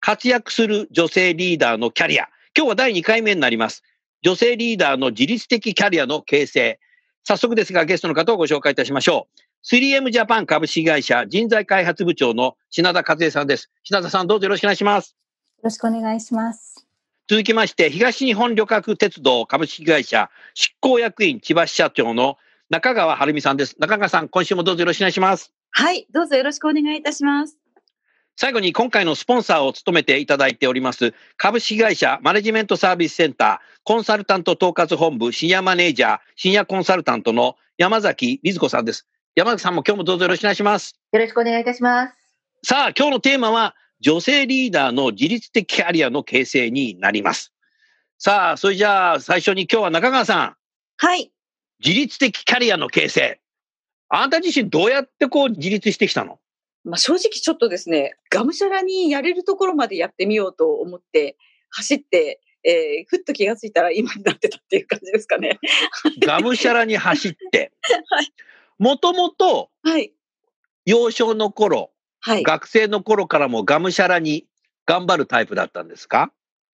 活躍する女性リーダーのキャリア今日は第2回目になります女性リーダーの自律的キャリアの形成早速ですがゲストの方をご紹介いたしましょう 3M ジャパン株式会社人材開発部長の品田和恵さんです品田さんどうぞよろしくお願いしますよろしくお願いします。続きまして、東日本旅客鉄道株式会社執行役員千葉支社長の中川晴美さんです。中川さん、今週もどうぞよろしくお願いします。はい、どうぞよろしくお願いいたします。最後に今回のスポンサーを務めていただいております、株式会社マネジメントサービスセンターコンサルタント統括本部シニアマネージャー、シニアコンサルタントの山崎瑞子さんです。山崎さんも今日もどうぞよろしくお願いします。よろしくお願いいたします。さあ、今日のテーマは、女性リーダーの自律的キャリアの形成になります。さあ、それじゃあ、最初に今日は中川さん。はい、自律的キャリアの形成。あなた自身どうやってこう自立してきたの？まあ、正直ちょっとですね、がむしゃらにやれるところまでやってみようと思って走って、えー、ふっと気がついたら今になってたっていう感じですかね。がむしゃらに走って はい。もともとはい、幼少の頃、はい。学生の頃からもがむしゃらに頑張るタイプだったんですか？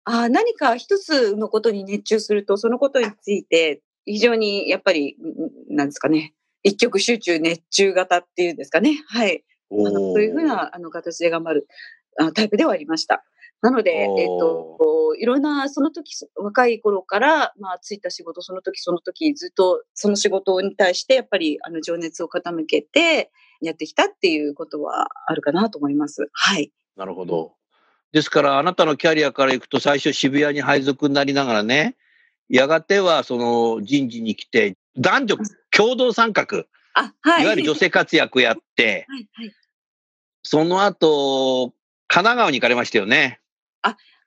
あー何か一つのことに熱中すると、そのことについて非常にやっぱり、んなんですかね、一極集中熱中型っていうんですかね。はい。そういうふうなあの形で頑張るあタイプではありました。なので、えっ、と、こういろんな、その時、若い頃から、まあ、ついた仕事、その時その時、ずっとその仕事に対して、やっぱり、あの、情熱を傾けて、やってきたっていうことはあるかなと思います。はい。なるほど。ですから、あなたのキャリアからいくと、最初渋谷に配属になりながらね、やがてはその人事に来て、男女共同参画、あ、はい。いわゆる女性活躍やって、はい、はい。その後、神奈川に行かれましたよね。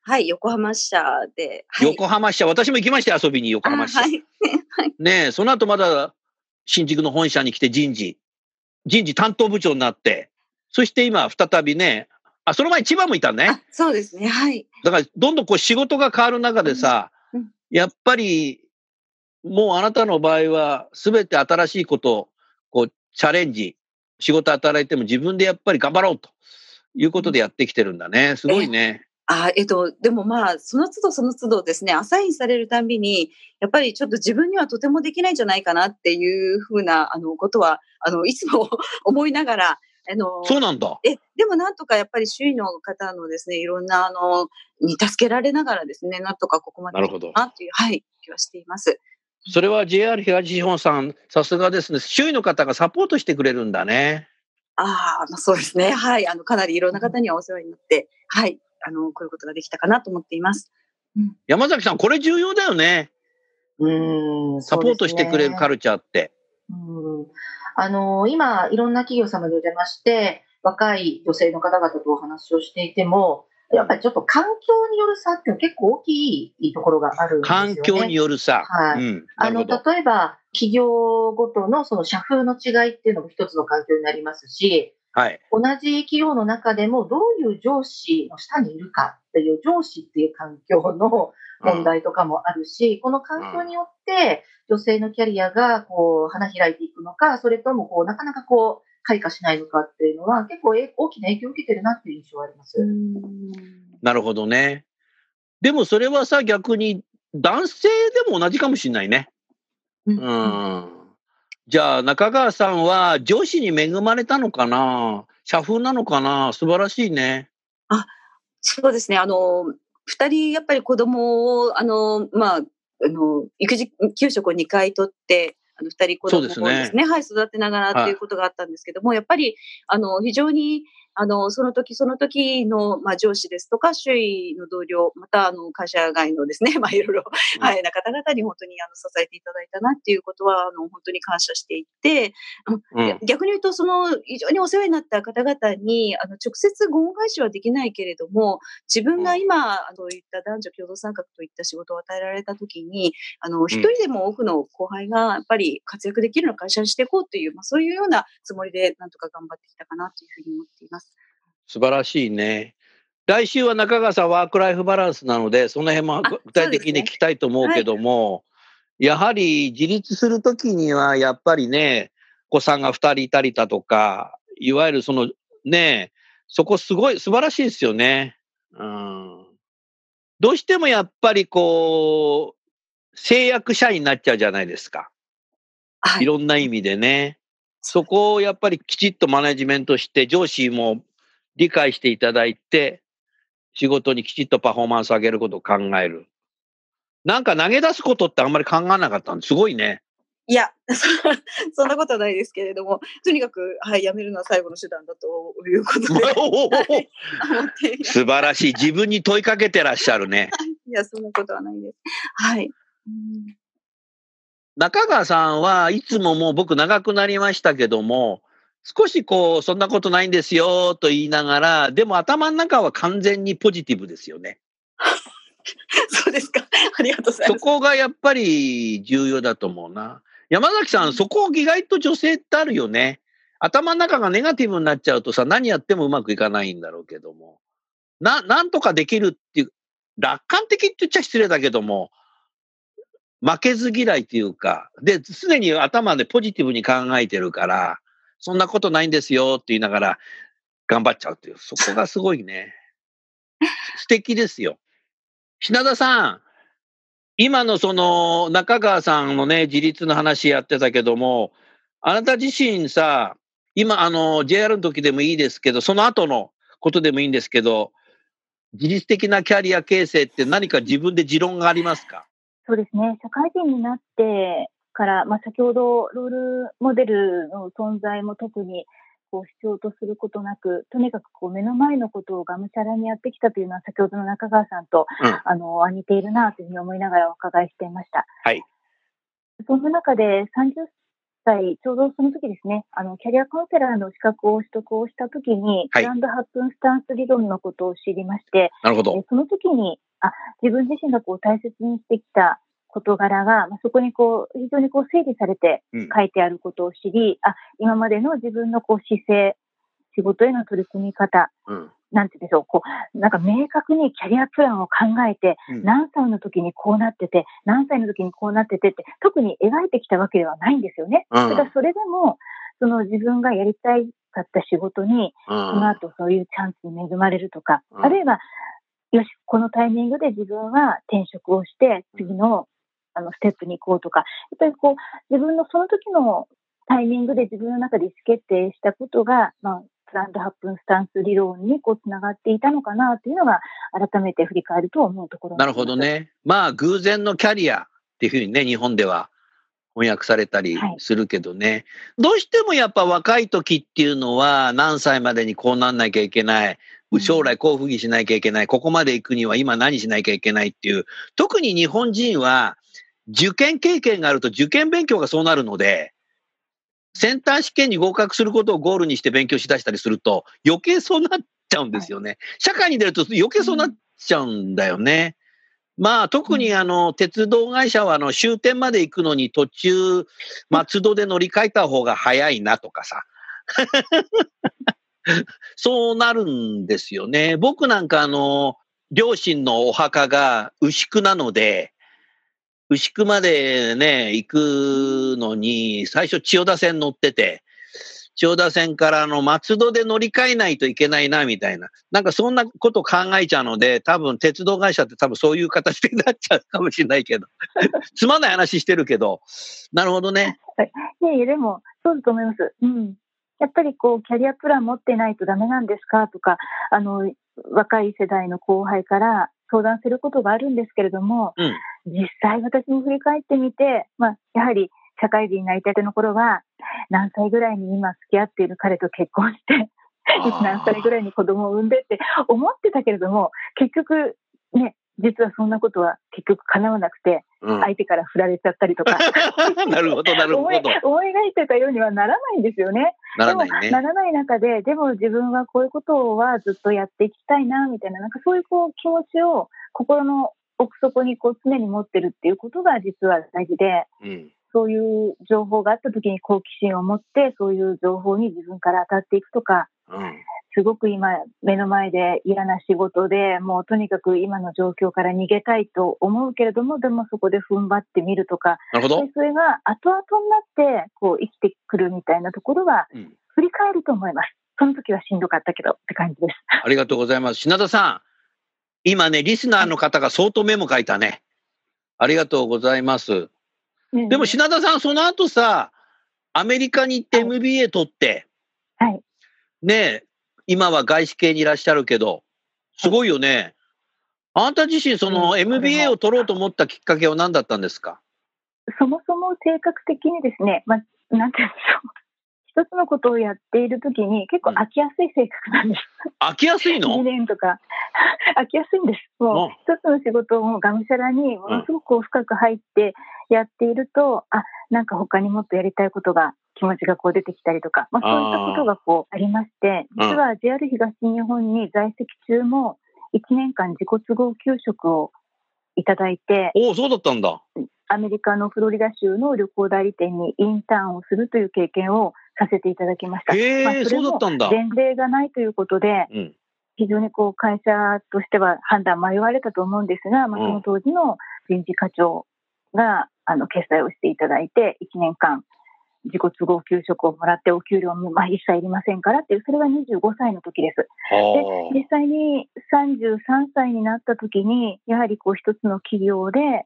はい、横浜支社で。はい、横浜支社、私も行きましたよ、遊びに横浜支社。あはい。ねえ、その後まだ新宿の本社に来て人事、人事担当部長になって、そして今再びね、あ、その前千葉もいたね。あ、そうですね。はい。だからどんどんこう仕事が変わる中でさ、うんうんやっぱりもうあなたの場合は全て新しいことをこうチャレンジ、仕事働いても自分でやっぱり頑張ろうということでやってきてるんだね。すごいね。あ、えっと、でもまあ、その都度その都度ですね、アサインされるたんびに、やっぱりちょっと自分にはとてもできないんじゃないかなっていうふうな、あの、ことは、あの、いつも思いながら、あの、そうなんだ。え、でもなんとかやっぱり周囲の方のですね、いろんな、あの、に助けられながらですね、なんとかここまでなるほどなっていう、はい、気はしています。それは JR 東日本さん、さすがですね。周囲の方がサポートしてくれるんだね。ああ、まあそうですね。はい。あの、かなりいろんな方にはお世話になって、はい。あの、こういうことができたかなと思っています。山崎さん、これ重要だよね。うんサポートしてくれるカルルチャーって。うんあの、今、いろんな企業様にお邪魔して、若い女性の方々とお話をしていても、やっぱりちょっと環境による差って結構大きいところがあるんですよね。環境によるさ。はいうん。なあの。例えば、企業ごとのその社風の違いっていうのも一つの環境になりますし、はい。同じ企業の中でもどういう上司の下にいるかっていう上司っていう環境の問題とかもあるし、この環境によって女性のキャリアがこう花開いていくのか、それともこうなかなかこう開花しないのかっていうのは結構え大きな影響を受けてるなっていう印象はあります。なるほどね。でもそれはさ、逆に男性でも同じかもしれないね。うんうん。じゃあ、中川さんは上司に恵まれたのかな？社風なのかな？素晴らしいね。そうですね。あの、二人やっぱり子供を、あの、まあ、あの、育児休職を2回取って、あの、二人子供をですね、すはい、育てながらっていうことがあったんですけども、やっぱり、あの、非常に、あの、その時その時の、まあ、上司ですとか、周囲の同僚、また、あの、会社外のですね、まあ、いろいろ、うんはい、な方々に本当に、あの、支えていただいたなっていうことは、あの、本当に感謝していて、うん。逆に言うと、その、非常にお世話になった方々に、あの、直接ご恩返しはできないけれども、自分が今、あの、言った男女共同参画といった仕事を与えられたときに、あの、一人でも多くの後輩が、やっぱり活躍できるような会社にしていこうという、まあ、そういうようなつもりで、なんとか頑張ってきたかなというふうに思っています。素晴らしいね。来週は中川さんワークライフバランスなので、その辺もあ具体的に聞きたいと思うけども、やはり自立するときには、やっぱりね、お子さんが二人いたりだとか、いわゆるそのね、そこすごい素晴らしいですよね。うん。どうしてもやっぱりこう、制約社員になっちゃうじゃないですか。はいい。ろんな意味でね。そこをやっぱりきちっとマネジメントして、上司も理解していただいて、仕事にきちっとパフォーマンス上げることを考える。なんか投げ出すことってあんまり考えなかったんですごいね。いや、そ そんなことはないですけれども、とにかく、はい、辞めるのは最後の手段だということで、素晴らしい。自分に問いかけてらっしゃるね。いや、そんなことはないです。はい。うん中川さんはいつももう僕長くなりましたけども、少しこう、そんなことないんですよと言いながら、でも頭の中は完全にポジティブですよね。そうですか。ありがとうございそます。こがやっぱり重要だと思うな。山崎さん、そこ意外と女性ってあるよね。頭の中がネガティブになっちゃうとさ、何やってもうまくいかないんだろうけども。な、なんとかできるっていう、楽観的って言っちゃ失礼だけども、負けず嫌いっていうか、で、常に頭でポジティブに考えてるから、そんなことないんですよって言いながら頑張っちゃうっていう、そこがすごいね。素敵ですよ。品田さん、今のその中川さんのね、自立の話やってたけども、あなた自身さ、今あの JR の時でもいいですけど、その後のことでもいいんですけど、自律的なキャリア形成って何か自分で持論がありますか？そうですね。社会人になってから、まあ、先ほどロールモデルの存在も特にこう必要とすることなく、とにかくこう目の前のことをがむしゃらにやってきたというのは、先ほどの中川さんと、うんあの似ているなというふうに思いながらお伺いしていました。はい。そんな中で30歳、ちょうどその時ですね、あのキャリアカウンセラーの資格を取得をした時に、はいグランドハップンスタンス理論のことを知りまして、なるほどえ。その時に、あ、自分自身がこう大切にしてきた事柄が、まあ、そこにこう、非常にこう整理されてうん書いてあることを知り、あ、今までの自分のこう姿勢、仕事への取り組み方、うん。なんて言うんでしょう、こう、なんか明確にキャリアプランを考えて、うん何歳の時にこうなってて、何歳の時にこうなっててって、特に描いてきたわけではないんですよね。うんただそれでも、その自分がやりたいかった仕事に、うそのん。後そういうチャンスに恵まれるとか、うんあるいは、よし、このタイミングで自分は転職をして、次のあのステップに行こうとか、やっぱりこう、自分のその時のタイミングで自分の中で意思決定したことが、まあ、プランドハップンスタンス理論にこうつながっていたのかなというのが、改めて振り返ると思うところなるほど。ね。まあ、偶然のキャリアっていうふうにね、日本では翻訳されたりはいするけどね。どうしてもやっぱ若い時っていうのは、何歳までにこうなんなきゃいけない。うん将来こういうふうにしなきゃいけない。ここまで行くには今何しなきゃいけないっていう。特に日本人は、受験経験があると受験勉強がそうなるので、センター試験に合格することをゴールにして勉強しだしたりすると、余計そうなっちゃうんですよね。社会に出ると余計そうなっちゃうんだよね。まあ、特にあの、鉄道会社はあの、終点まで行くのに途中、松戸で乗り換えた方が早いなとかさ。そうなるんですよね。僕なんかあの、両親のお墓が牛久なので、牛久までね、行くのに、最初千代田線乗ってて、千代田線からあの松戸で乗り換えないといけないな、みたいな。なんかそんなこと考えちゃうので、多分鉄道会社って多分そういう形になっちゃうかもしれないけど。つまんない話してるけど。なるほどね。いやいや、でも、そうだと思います。うん。やっぱりこう、キャリアプラン持ってないとダメなんですか？とか、あの、若い世代の後輩から相談することがあるんですけれども、うん。実際私も振り返ってみて、まあ、やはり社会人になりたての頃は、何歳ぐらいに今付き合っている彼と結婚して、何歳ぐらいに子供を産んでって思ってたけれども、結局ね、実はそんなことは結局叶わなくて、うん相手から振られちゃったりとか、なるほど、なるほ思いど。思い描いてたようにはならないんですよね。ならないねな。らない中で、でも自分はこういうことはずっとやっていきたいな、みたいな、なんかそういうこう気持ちを心の奥底にこう常に持ってるっていうことが実は大事で、うん。そういう情報があった時に好奇心を持って、そういう情報に自分から当たっていくとか、うん。すごく今目の前で嫌な仕事でもうとにかく今の状況から逃げたいと思うけれども、でもそこで踏ん張ってみるとか、なるほどで。それが後々になってこう生きてくるみたいなところはうん振り返ると思います。その時はしんどかったけどって感じです。ありがとうございます。品田さん、今ね、リスナーの方が相当メモ書いたね。ありがとうございます。でも品田さん、その後さ、アメリカに行って MBA 取って、はい。ねえ、今は外資系にいらっしゃるけど、すごいよね。あんた自身、そのうん MBA を取ろうと思ったきっかけは何だったんですか？そもそも性格的にですね、まあ、なんて言うんでしょう。一つのことをやっている時に結構飽きやすい性格なんです。飽きやすい2の年とか 飽きやすいんです。もう一つの仕事をもうがむしゃらにものすごくこう深く入ってやっていると、あ、なんか他にもっとやりたいことが気持ちがこう出てきたりとか、まあそういったことがこうありまして、うん実は JR 東日本に在籍中も1年間自己都合休職をいただいて、おお、そうだったんだ。アメリカのフロリダ州の旅行代理店にインターンをするという経験をさせていただきました。へえ、まあそうもだったんだ。前例がないということで、うん。非常にこう会社としては判断迷われたと思うんですが、まあ、うんその当時の人事課長があの決裁をしていただいて、1年間自己都合給食をもらってお給料もまあ一切いりませんからっていう、それが25歳の時です。では実際に33歳になった時に、やはりこう一つの企業で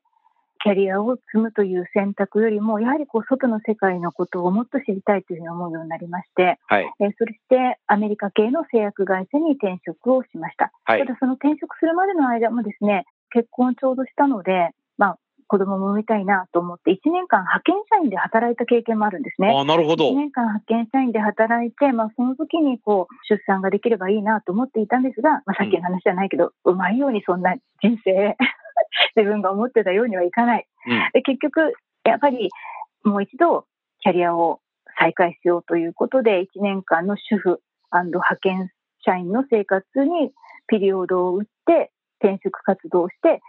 キャリアを積むという選択よりも、やはりこう外の世界のことをもっと知りたいというふうに思うようになりまして、あ。はい。えーそしてアメリカ系の製薬会社に転職をしました。はいた。だその転職するまでの間もですね、結婚をちょうどしたので、まあ子供も産みたいなと思って1年間派遣社員で働いた経験もあるんですね。ああ、なるほど1。年間派遣社員で働いて、まあ、その時にこう出産ができればいいなと思っていたんですが、まあ、さっきの話じゃないけど、うまいようにそんな人生、自分が思ってたようにはいかない。うん。で結局、やっぱりもう一度キャリアを再開しようということで、1年間の主婦派遣社員の生活にピリオドを打って、転職活動をして、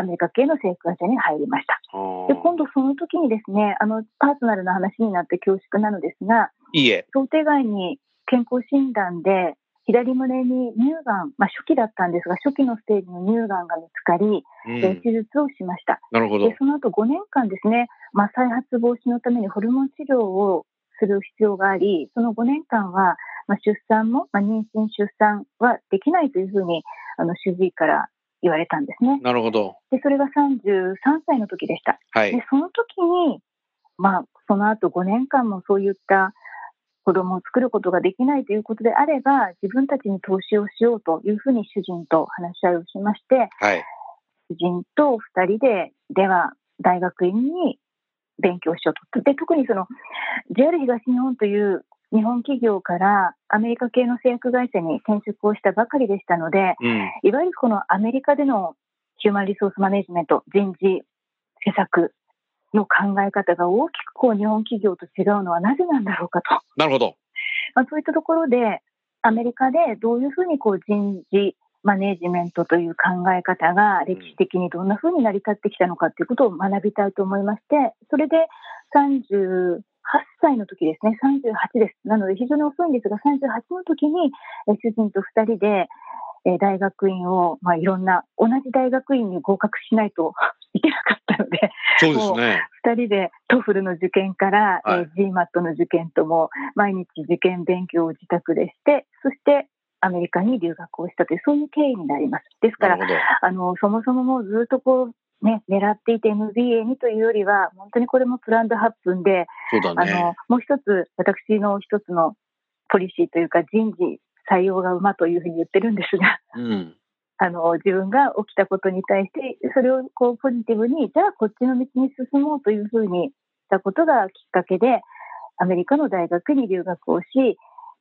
アメリカ系の生活会社に入りました。で今度その時にですね、あの、パーソナルな話になって恐縮なのですが、いいえ。想定外に健康診断で左胸に乳がん、まあ初期だったんですが、初期のステージの乳がんが見つかり、うん。で手術をしました。なるほどで、。その後5年間ですね、まあ、再発防止のためにホルモン治療をする必要があり、その5年間は、まあ、出産も、まあ、妊娠、出産はできないというふうに、あの、主治医から言われたんですね。なるほど。で、それが33歳の時でした。はいで。、その時に、まあ、その後5年間もそういった子供を作ることができないということであれば、自分たちに投資をしようというふうに主人と話し合いをしまして、はい。主人と2人で、では大学院に勉強しようと。で、特にその JR 東日本という日本企業からアメリカ系の製薬会社に転職をしたばかりでしたので、うん。いわゆるこのアメリカでのヒューマンリソースマネジメント、人事施策の考え方が大きくこう日本企業と違うのはなぜなんだろうかと。なるほど。まあ、そういったところで、アメリカでどういうふうにこう人事マネジメントという考え方が歴史的にどんなふうに成り立ってきたのかということを学びたいと思いまして、それで38歳の時ですね、38です。なので非常に遅いんですが、38の時にえ主人と2人でえ大学院を、まあ、いろんな、同じ大学院に合格しないと いけなかったので、そうですね。2人で TOEFL の受験から、はいえー GMAT の受験とも毎日受験勉強を自宅でして、そしてアメリカに留学をしたという、そういう経緯になります。ですから。あの、そもそももうずっとこう、ね、狙っていて MBA にというよりは、本当にこれも planned happen で、そうだね。あの、もう一つ、私の一つのポリシーというか万事塞翁が馬というふうに言ってるんですが、うん。あの、自分が起きたことに対して、それをこうポジティブに、じゃあこっちの道に進もうというふうにしたことがきっかけで、アメリカの大学に留学をし、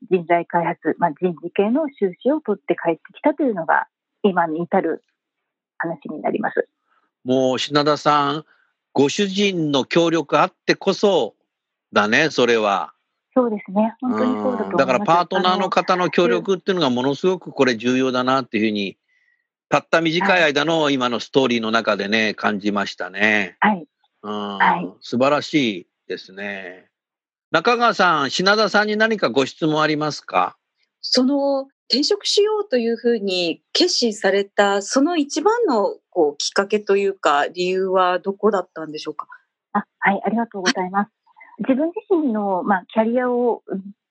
人材開発、まあ、人事系の修士を取って帰ってきたというのが、今に至る話になります。もう品田さん、ご主人の協力あってこそだね、それは。そうですね。本当にそうだと思います。だからパートナーの方の協力っていうのがものすごくこれ重要だなっていうふうに、たった短い間の今のストーリーの中でね、感じましたね。はい。うん、はい、素晴らしいですね。中川さん、品田さんに何かご質問ありますか？その転職しようというふうに決心された、その一番のこうきっかけというか、理由はどこだったんでしょうか？あはい、ありがとうございます。自分自身の、まあ、キャリアを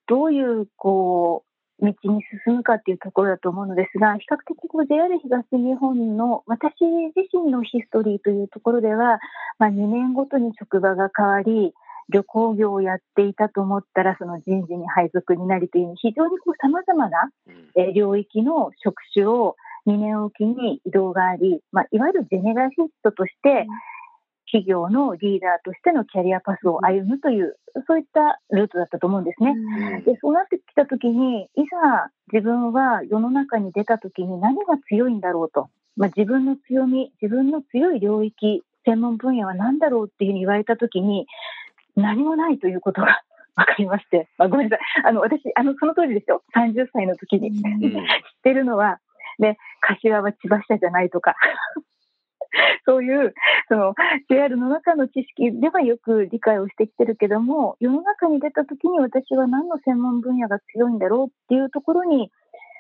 どういうこう道に進むかっていうところだと思うのですが、比較的こう JR 東日本の私自身のヒストリーというところでは、まあ、2年ごとに職場が変わり、旅行業をやっていたと思ったら、その人事に配属になりという、非常にこう様々な、え領域の職種を2年おきに移動があり、まあ、いわゆるジェネラシストとして、企業のリーダーとしてのキャリアパスを歩むという、そういったルートだったと思うんですね。で、そうなってきたときに、いざ自分は世の中に出たときに何が強いんだろうと。まあ、自分の強み、自分の強い領域、専門分野は何だろうっていうふうに言われたときに、何もないということが 分かりまして、まあ、ごめんなさい。あの、私、あの、その当時ですよ。30歳の時に、知ってるのは、ね、柏は千葉下じゃないとか、そういう、その、JR の中の知識ではよく理解をしてきてるけども、世の中に出た時に私は何の専門分野が強いんだろうっていうところに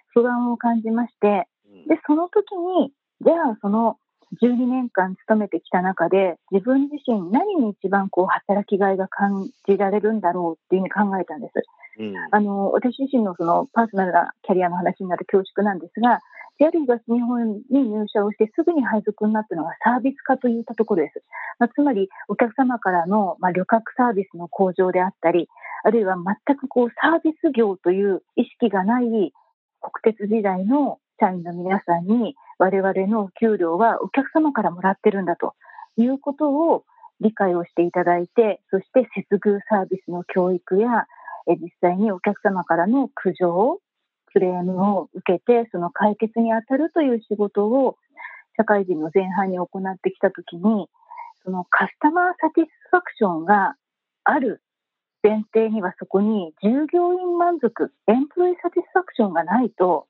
不安を感じまして、で、その時に、じゃあその12年間勤めてきた中で、自分自身何に一番こう働きがいが感じられるんだろうっていうふうに考えたんです。うん、あの、私自身のそのパーソナルなキャリアの話になる恐縮なんですが、JR 東日本に入社をしてすぐに配属になったのはサービス化といったところです。まあ、つまり、お客様からの、まあ、旅客サービスの向上であったり、あるいは全くこうサービス業という意識がない国鉄時代の社員の皆さんに我々の給料はお客様からもらってるんだということを理解をしていただいて、そして接遇サービスの教育や、実際にお客様からの苦情、クレームを受けて、その解決に当たるという仕事を社会人の前半に行ってきたときに、そのカスタマーサティスファクションがある前提にはそこに従業員満足、エンプロイサティスファクションがないと、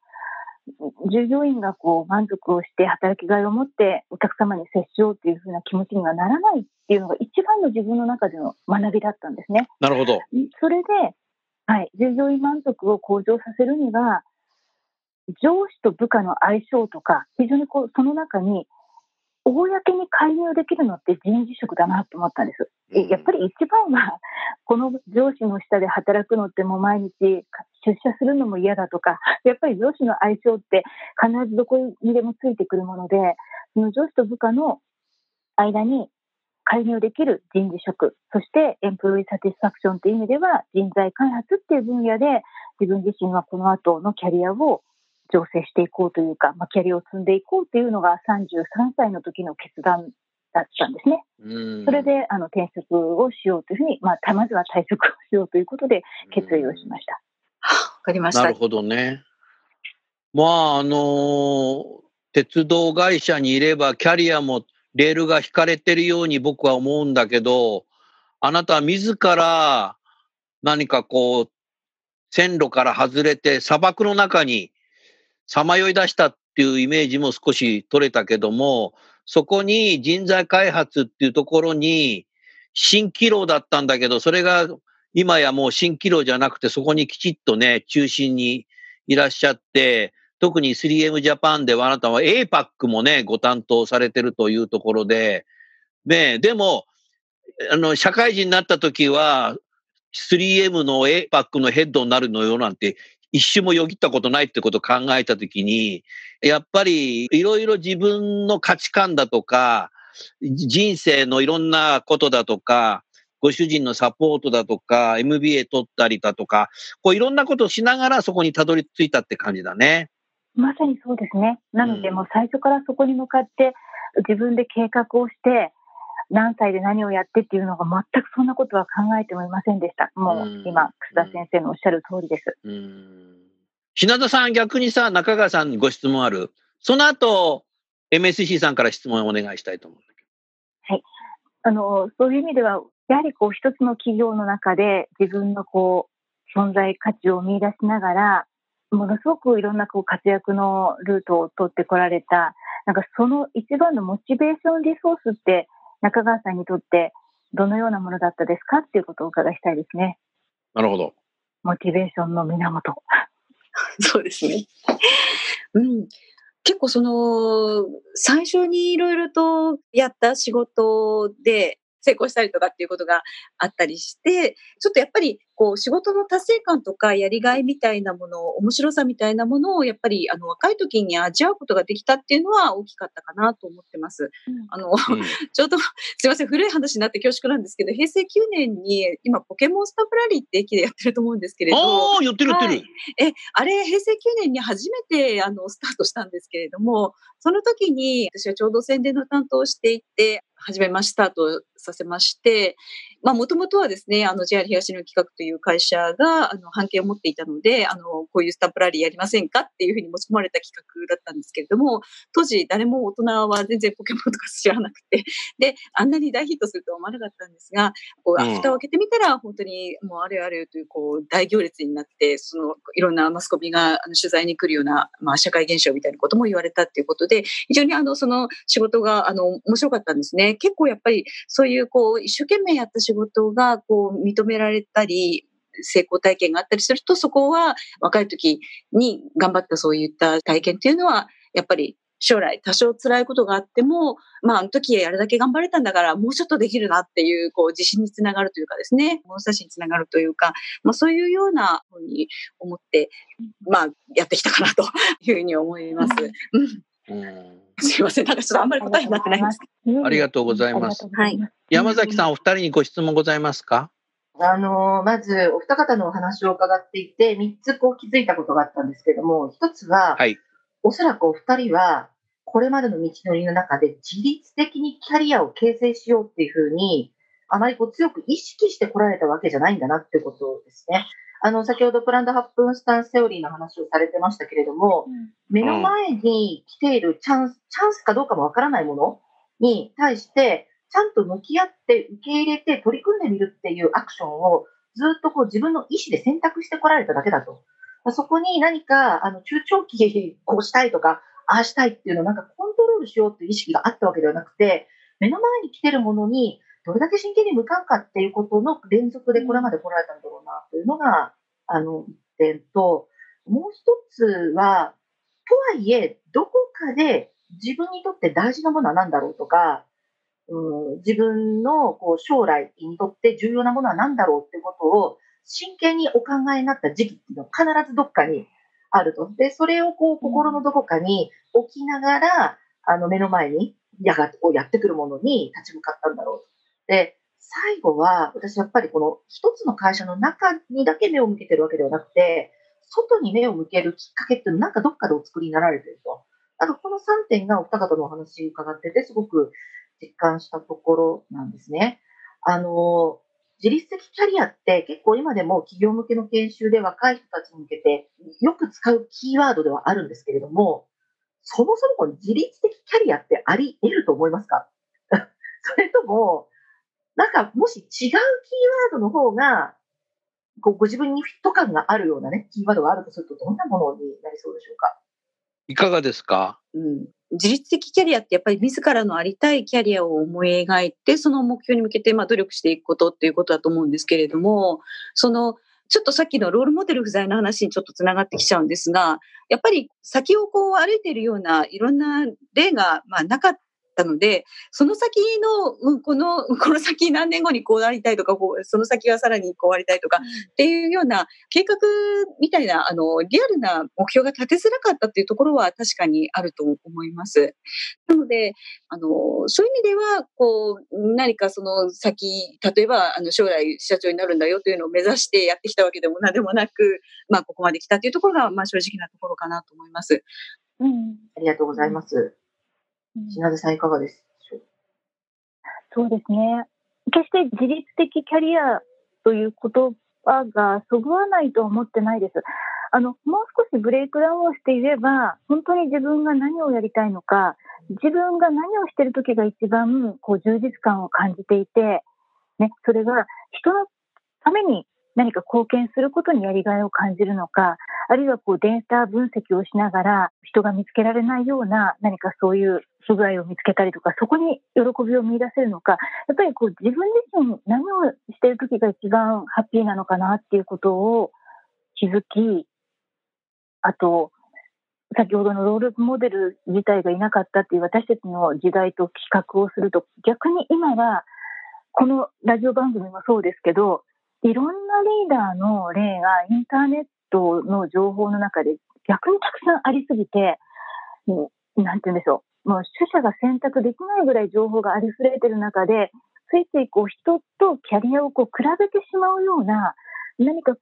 従業員がこう満足をして働きがいを持ってお客様に接しようというふうな気持ちにはならないっていうのが一番の自分の中での学びだったんですね。なるほど。それで、はい、従業員満足を向上させるには、上司と部下の相性とか、非常にこうその中に公に介入できるのって人事職だなと思ったんです。やっぱり一番は、この上司の下で働くのってもう毎日出社するのも嫌だとか、やっぱり上司の相性って必ずどこにでもついてくるもので、その上司と部下の間に介入できる人事職、そしてエンプロイサティスファクションという意味では人材開発っていう分野で自分自身はこの後のキャリアを調整していこうというか、まあ、キャリアを積んでいこうというのが33歳の時の決断だったんですね。それであの転職をしようというふうに、まあ、まずは退職をしようということで決意をしました。わかりました。なるほどね。まあ、あのー、鉄道会社にいればキャリアもレールが引かれてるように僕は思うんだけど、あなたは自ら何かこう、線路から外れて砂漠の中にさまよい出したっていうイメージも少し取れたけども、そこに人材開発っていうところに、新規労だったんだけど、それが今やもう新規労じゃなくて、そこにきちっとね、中心にいらっしゃって、特に 3M ジャパンではあなたは APAC もね、ご担当されてるというところで、ね、でも、あの、社会人になった時は、3M の APAC のヘッドになるのよなんて一瞬もよぎったことないってことを考えたときに、やっぱりいろいろ自分の価値観だとか、人生のいろんなことだとか、ご主人のサポートだとか、MBA 取ったりだとか、こういろんなことをしながらそこにたどり着いたって感じだね。まさにそうですね。なので、もう最初からそこに向かって自分で計画をして、何歳で何をやってっていうのが全くそんなことは考えてもいませんでした。もう今、楠田先生のおっしゃる通りです。品田さん、逆にさ、中川さんにご質問ある。その後、MSC さんから質問をお願いしたいと思うんだけど。はい。あの、そういう意味では、やはりこう一つの企業の中で自分のこう、存在価値を見出しながら、ものすごくいろんなこう活躍のルートを取ってこられた、なんかその一番のモチベーションリソースって中川さんにとってどのようなものだったですかっていうことをお伺いしたいですね。なるほど。モチベーションの源。そうですね。うん。結構その、最初にいろいろとやった仕事で、成功したりとかっていうことがあったりして、ちょっとやっぱりこう仕事の達成感とかやりがいみたいなもの、面白さみたいなものをやっぱりあの若い時に味わうことができたっていうのは大きかったかなと思ってます。うん、あの、うん、ちょうどすいません、古い話になって恐縮なんですけど、平成9年に今ポケモンスタプラリーって駅でやってると思うんですけれど。ああ、やってるやってる、はい。え、あれ平成9年に初めてあのスタートしたんですけれども、その時に私はちょうど宣伝の担当をしていて、始めましたとさせまして、まあ、もともとはですね、あの、JR 東の企画という会社が、あの、半径を持っていたので、あの、こういうスタンプラリーやりませんかっていうふうに持ち込まれた企画だったんですけれども、当時誰も大人は全然ポケモンとか知らなくて、で、あんなに大ヒットするとは思わなかったんですが、こう、蓋を開けてみたら、本当にもうあれあれという、こう、大行列になって、その、いろんなマスコミが取材に来るような、まあ、社会現象みたいなことも言われたっていうことで、非常にあの、その仕事が、あの、面白かったんですね。結構やっぱり、そういう、こう、一生懸命やった仕事が、こう、認められたり、成功体験があったりすると、そこは若い時に頑張ったそういった体験っていうのは、やっぱり将来多少辛いことがあっても、まあ、あの時やるだけ頑張れたんだから、もうちょっとできるなっていう、こう、自信につながるというかですね、物差しにつながるというか、まあ、そういうようなふうに思って、まあ、やってきたかなというふうに思います。うん、うんすいません。なんかちょっとあんまり答えになってないんですありがとうございます。はい。山崎さん、お二人にご質問ございますか？あの、まず、お二方のお話を伺っていて、三つこう気づいたことがあったんですけども、一つは、はい、おそらくお二人は、これまでの道のりの中で自律的にキャリアを形成しようっていうふうに、あまりこう強く意識してこられたわけじゃないんだなってことですね。あの、先ほどプランド8分スタンスセオリーの話をされてましたけれども、うん、目の前に来ているチャンス、チャンスかどうかもわからないものに対して、ちゃんと向き合って受け入れて取り組んでみるっていうアクションをずっとこう自分の意思で選択してこられただけだと。そこに何か、あの、中長期こうしたいとか、ああしたいっていうのをなんかコントロールしようっていう意識があったわけではなくて、目の前に来てるものにどれだけ真剣に向かうかっていうことの連続でこれまで来られたんだろうなというのが、あの、一点と、もう一つは、とはいえ、どこかで自分にとって大事なものは何だろうとか、うん、自分のこう将来にとって重要なものは何だろうってことを真剣にお考えになった時期っていうのは必ずどっかにあると。で、それをこう心のどこかに置きながら、あの目の前にやがこうやってくるものに立ち向かったんだろうと。で、最後は、私やっぱりこの一つの会社の中にだけ目を向けてるわけではなくて、外に目を向けるきっかけっていうのなんかどっかでお作りになられてると。あと、この3点がお二方のお話伺ってて、すごく実感したところなんですね。あの、自律的キャリアって結構今でも企業向けの研修で若い人たちに向けてよく使うキーワードではあるんですけれども、そもそもこの自律的キャリアってあり得ると思いますか？それとも、なんかもし違うキーワードの方が、こうご自分にフィット感があるようなね、キーワードがあるとすると、どんなものになりそうでしょうか？いかがですか、うん、自律的キャリアってやっぱり自らのありたいキャリアを思い描いて、その目標に向けてまあ努力していくことっていうことだと思うんですけれども、その、ちょっとさっきのロールモデル不在の話にちょっとつながってきちゃうんですが、やっぱり先をこう歩いているようないろんな例がまあなかっったので、その先の、うんこの、この先何年後にこうなりたいとか、こうその先はさらにこうありたいとか、っていうような計画みたいな、あの、リアルな目標が立てづらかったっていうところは確かにあると思います。なので、あの、そういう意味では、こう、何かその先、例えば、あの、将来社長になるんだよというのを目指してやってきたわけでも何でもなく、まあ、ここまで来たというところが、まあ、正直なところかなと思います。うんありがとうございます。うん品田さんいかがでしょう？そうですね。決して自律的キャリアという言葉がそぐわないとは思ってないです。あの、もう少しブレイクダウンをしていれば、本当に自分が何をやりたいのか、自分が何をしている時が一番こう充実感を感じていて、ね、それが人のために何か貢献することにやりがいを感じるのか、あるいはこうデータ分析をしながら人が見つけられないような何かそういう不具合を見つけたりとか、そこに喜びを見出せるのか、やっぱりこう自分自身何をしている時が一番ハッピーなのかなっていうことを気づき、あと、先ほどのロールモデル自体がいなかったっていう私たちの時代と比較をすると、逆に今は、このラジオ番組もそうですけど、いろんなリーダーの例がインターネットの情報の中で逆にたくさんありすぎて、もうなんて言うんでしょう。もう取捨が選択できないぐらい情報がありふれてる中で、ついついこう人とキャリアをこう比べてしまうような、何か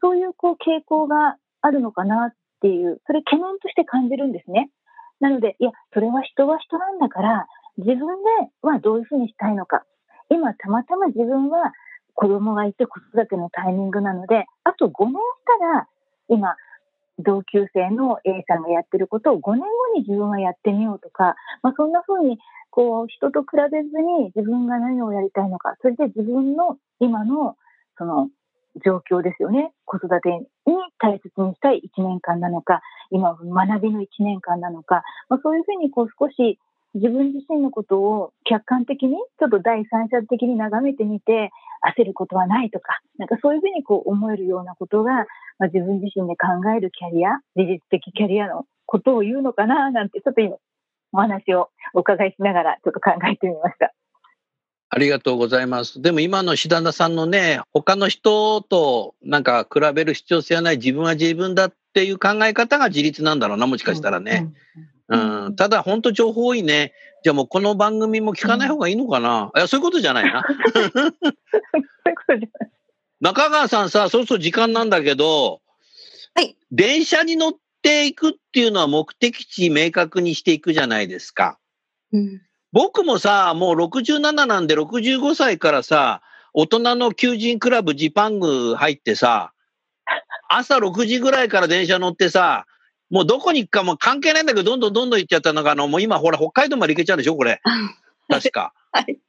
そういうこう傾向があるのかなっていう、それ懸念として感じるんですね。なので、いや、それは人は人なんだから、自分ではどういうふうにしたいのか。今、たまたま自分は子供がいて子育てのタイミングなので、あと5年したら、今、同級生の A さんがやってることを5年後に自分はやってみようとか、まあ、そんな風に、こう、人と比べずに自分が何をやりたいのか、それで自分の今の、その、状況ですよね。子育てに大切にしたい1年間なのか、今学びの1年間なのか、まあ、そういうふうにこう少し自分自身のことを客観的に、ちょっと第三者的に眺めてみて、焦ることはないとか、なんかそういうふうにこう思えるようなことが、まあ、自分自身で考えるキャリア、自律的キャリアのことを言うのかな、なんて、ちょっと今、お話をお伺いしながら、ちょっと考えてみました。ありがとうございます。でも今の志田さんのね、他の人となんか比べる必要性はない自分は自分だっていう考え方が自立なんだろうな、もしかしたらね。うん。うん、ただ本当情報多いね。じゃあもうこの番組も聞かない方がいいのかな、いや、そういうことじゃないな。そういうことじゃない。中川さんさ、そろそろ時間なんだけど、はい。電車に乗っていくっていうのは目的地明確にしていくじゃないですか。うん。僕もさ、もう67なんで65歳からさ、大人の求人クラブジパング入ってさ、朝6時ぐらいから電車乗ってさ、もうどこに行くかも関係ないんだけど、どんどんどんどん行っちゃったのが、あの、もう今ほら北海道まで行けちゃうんでしょこれ。確か。はい。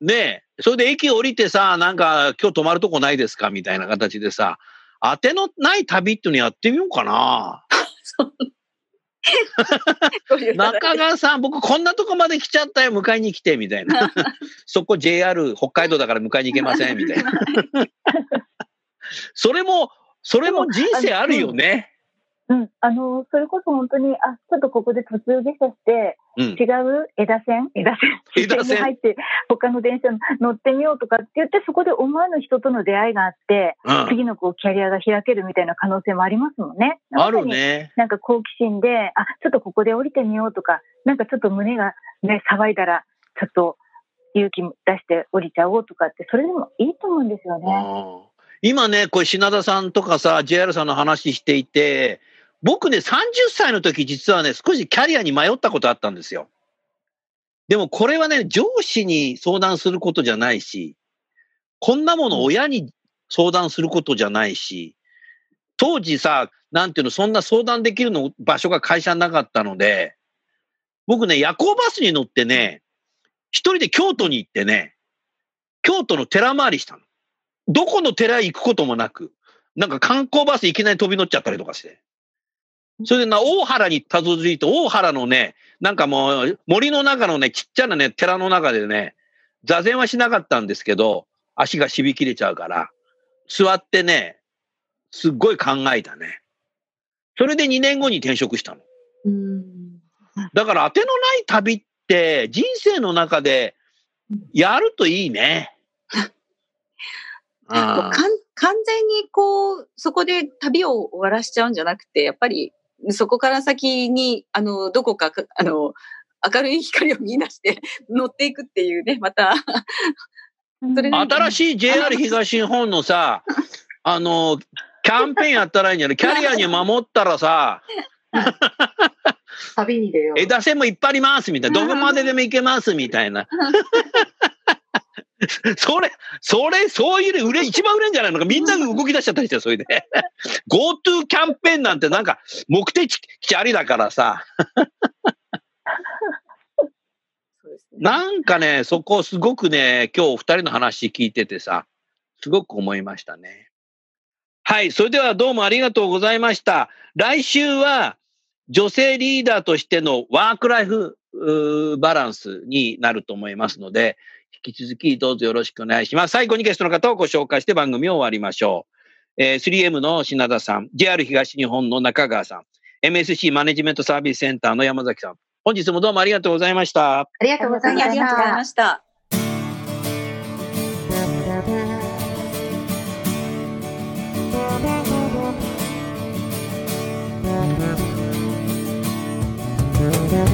ねえ。それで駅降りてさ、なんか今日泊まるとこないですかみたいな形でさ、当てのない旅っていうのやってみようかな。中川さん、僕こんなとこまで来ちゃったよ、迎えに来て、みたいな。そこ JR 北海道だから迎えに行けません、みたいな。それも、それも人生あるよね。うん、あの、それこそ本当に、あ、ちょっとここで途中下車して、うん。違う？枝線？枝線枝線に入って、他の電車乗ってみようとかって言って、そこで思わぬ人との出会いがあって、うん。次のこうキャリアが開けるみたいな可能性もありますもんね。あるね。なんか好奇心で、あ、ちょっとここで降りてみようとか、なんかちょっと胸がね、騒いだら、ちょっと勇気出して降りちゃおうとかって、それでもいいと思うんですよね。うん今ね、これ品田さんとかさ、JR さんの話していて、僕ね、30歳の時実はね、少しキャリアに迷ったことあったんですよ。でもこれはね、上司に相談することじゃないし、こんなもの親に相談することじゃないし、当時さ、なんていうの、そんな相談できるの場所が会社なかったので、僕ね、夜行バスに乗ってね、一人で京都に行ってね、京都の寺回りしたの。どこの寺へ行くこともなく、なんか観光バスいきなり飛び乗っちゃったりとかして。それでな、大原にたどり着いて、大原のね、なんかもう森の中のね、ちっちゃなね、寺の中でね、座禅はしなかったんですけど、足がしびきれちゃうから、座ってね、すっごい考えたね。それで2年後に転職したの。うん。だから当てのない旅っって人生の中でやるといいね。完全にこう、そこで旅を終わらしちゃうんじゃなくて、やっぱりそこから先に、あの、どこか、あの、明るい光を見出して 乗っていくっていうね、またそれ新しい JR 東日本のさ、あの、キャンペーンやったらいいんじゃない？キャリアに守ったらさ、旅に出よう。枝線もいっぱいありますみたいな。どこまででも行けますみたいな。それ、それ、そういう売れ、一番売れんじゃないのか。みんな動き出しちゃったりして、それで。GoTo キャンペーンなんてなんか目的地ありだからさ。なんかね、そこすごくね、今日二人の話聞いててさ、すごく思いましたね。はい、それではどうもありがとうございました。来週は女性リーダーとしてのワークライフバランスになると思いますので、引き続きどうぞよろしくお願いします。最後にゲストの方をご紹介して番組を終わりましょう。えー、3M の品田さん、JR 東日本の中川さん、MSC マネジメントサービスセンターの山崎さん、本日もどうもありがとうございました。ありがとうございました。今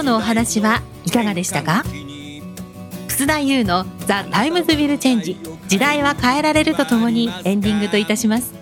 日のお話はいかがでしたか？楠田優の The Times Will Change 時代は変えられるとともにエンディングといたします。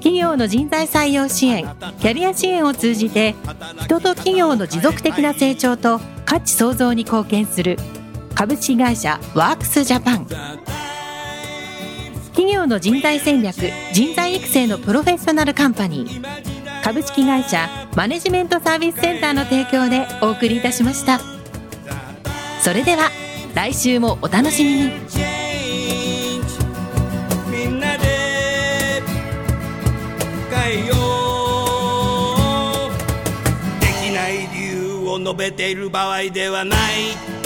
企業の人材採用支援キャリア支援を通じて人と企業の持続的な成長と価値創造に貢献する株式会社ワークスジャパン。企業の人材戦略人材育成のプロフェッショナルカンパニー株式会社マネジメントサービスセンターの提供でお送りいたしました。それでは来週もお楽しみに。述べている場合ではない。